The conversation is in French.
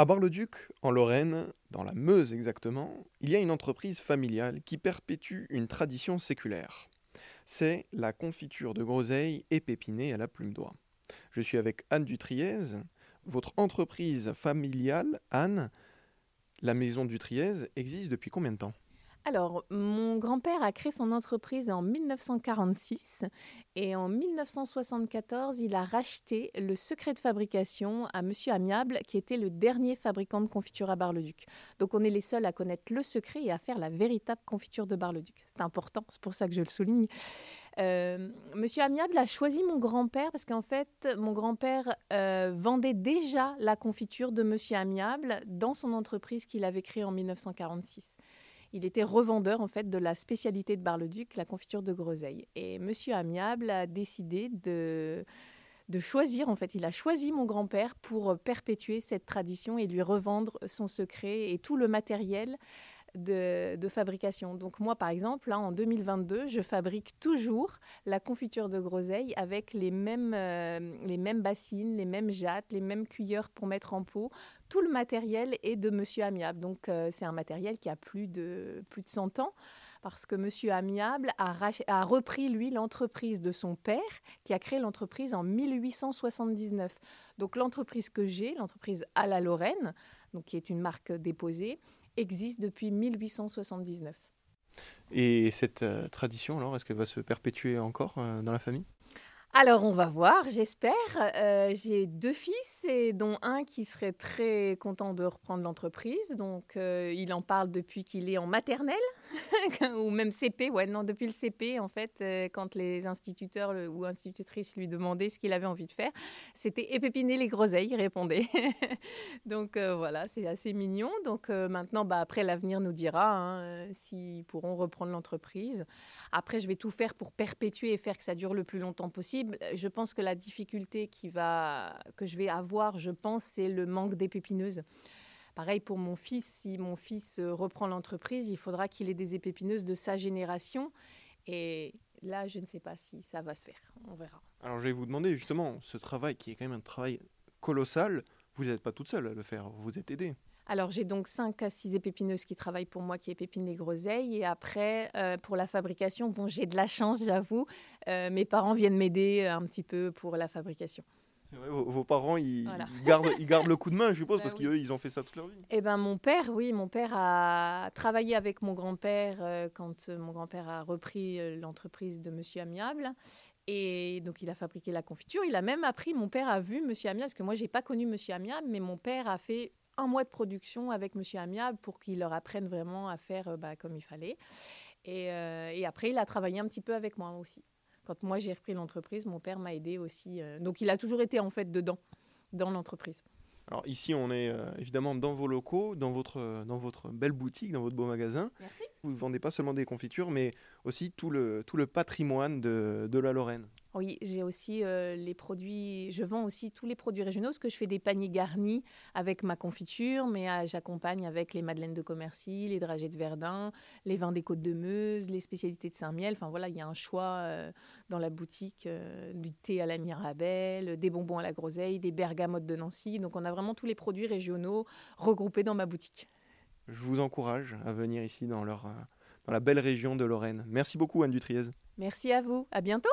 À Bar-le-Duc, en Lorraine, dans la Meuse exactement, il y a une entreprise familiale qui perpétue une tradition séculaire. C'est la confiture de groseille épépinée à la plume d'oie. Je suis avec Anne Dutriez. Votre entreprise familiale, Anne, la maison Dutriez, existe depuis combien de temps? Alors, mon grand-père a créé son entreprise en 1946 et en 1974, il a racheté le secret de fabrication à Monsieur Amiable, qui était le dernier fabricant de confiture à Bar-le-Duc. Donc, on est les seuls à connaître le secret et à faire la véritable confiture de Bar-le-Duc. C'est important, c'est pour ça que je le souligne. Euh, Monsieur Amiable a choisi mon grand-père parce qu'en fait, mon grand-père euh, vendait déjà la confiture de Monsieur Amiable dans son entreprise qu'il avait créée en 1946 il était revendeur en fait de la spécialité de Bar-le-Duc, la confiture de groseille. Et Monsieur Amiable a décidé de de choisir, en fait, il a choisi mon grand-père pour perpétuer cette tradition et lui revendre son secret et tout le matériel de, fabrication. Donc moi, par exemple, en 2022, je fabrique toujours la confiture de groseille avec les mêmes, euh, les mêmes bassines, les mêmes jattes, les mêmes cuillères pour mettre en pot. Tout le matériel est de Monsieur Amiable. Donc euh, c'est un matériel qui a plus de, plus de 100 ans parce que Monsieur Amiable a, a repris, lui, l'entreprise de son père, qui a créé l'entreprise en 1879. Donc l'entreprise que j'ai, l'entreprise à la Lorraine, donc qui est une marque déposée, existe depuis 1879. Et cette euh, tradition, alors, est-ce qu'elle va se perpétuer encore euh, dans la famille? Alors, on va voir, j'espère. Euh, j'ai deux fils, et dont un qui serait très content de reprendre l'entreprise. Donc, euh, il en parle depuis qu'il est en maternelle, ou même CP. Ouais, non, depuis le CP, en fait, euh, quand les instituteurs ou institutrices lui demandaient ce qu'il avait envie de faire, c'était épépiner les groseilles, il répondait. donc, voilà, c'est assez mignon. Donc, maintenant, bah, après, l'avenir nous dira hein, s'ils pourront reprendre l'entreprise. Après, je vais tout faire pour perpétuer et faire que ça dure le plus longtemps possible je pense que la difficulté qui va, que je vais avoir, je pense, c'est le manque d'épépineuses. Pareil pour mon fils, si mon fils euh, reprend l'entreprise, il faudra qu'il ait des épépineuses de sa génération. Et là, je ne sais pas si ça va se faire. On verra. Alors, je vais vous demander justement, ce travail qui est quand même un travail colossal, vous n'êtes pas toute seule à le faire, vous êtes aidé. Alors j'ai donc 5 à 6 épépineuses qui travaillent pour moi, qui épépinent les groseilles. Et après, euh, pour la fabrication, bon, j'ai de la chance, j'avoue. Euh, mes parents viennent m'aider un petit peu pour la fabrication. Vrai, vos, parents, ils, gardent, ils gardent le coup de main, je suppose, bah parce qu'eux, ils ont fait ça toute leur vie. Eh ben, mon père, oui, mon père a travaillé avec mon grand-père euh, quand mon grand-père a repris l'entreprise de Monsieur Amiable. Et donc, il a fabriqué la confiture. Il a même appris, mon père a vu Monsieur Amiable, parce que moi, j'ai pas connu Monsieur Amiable, mais mon père a fait un mois de production avec Monsieur Amiable pour qu'il leur apprenne vraiment à faire euh, bah, comme il fallait. Euh, et, après, il a travaillé un petit peu avec moi aussi. Quand moi j'ai repris l'entreprise, mon père m'a aidé aussi. Euh, donc il a toujours été en fait dedans, dans l'entreprise. Alors ici, on est évidemment dans vos locaux, dans votre, dans votre belle boutique, dans votre beau magasin. Merci. Vous ne vendez pas seulement des confitures, mais aussi tout le, tout le patrimoine de, de la Lorraine. Oui, j'ai aussi euh, les produits, je vends aussi tous les produits régionaux parce que je fais des paniers garnis avec ma confiture, mais euh, j'accompagne avec les madeleines de Commercy, les dragées de Verdun, les vins des Côtes de Meuse, les spécialités de Saint-Miel. Enfin voilà, il y a un choix euh, dans la boutique du thé à la Mirabelle, des bonbons à la groseille, des bergamotes de Nancy. Donc on a vraiment tous les produits régionaux regroupés dans ma boutique. Je vous encourage à venir ici dans, leur, dans la belle région de Lorraine. Merci beaucoup Anne Dutriez. Merci à vous, à bientôt.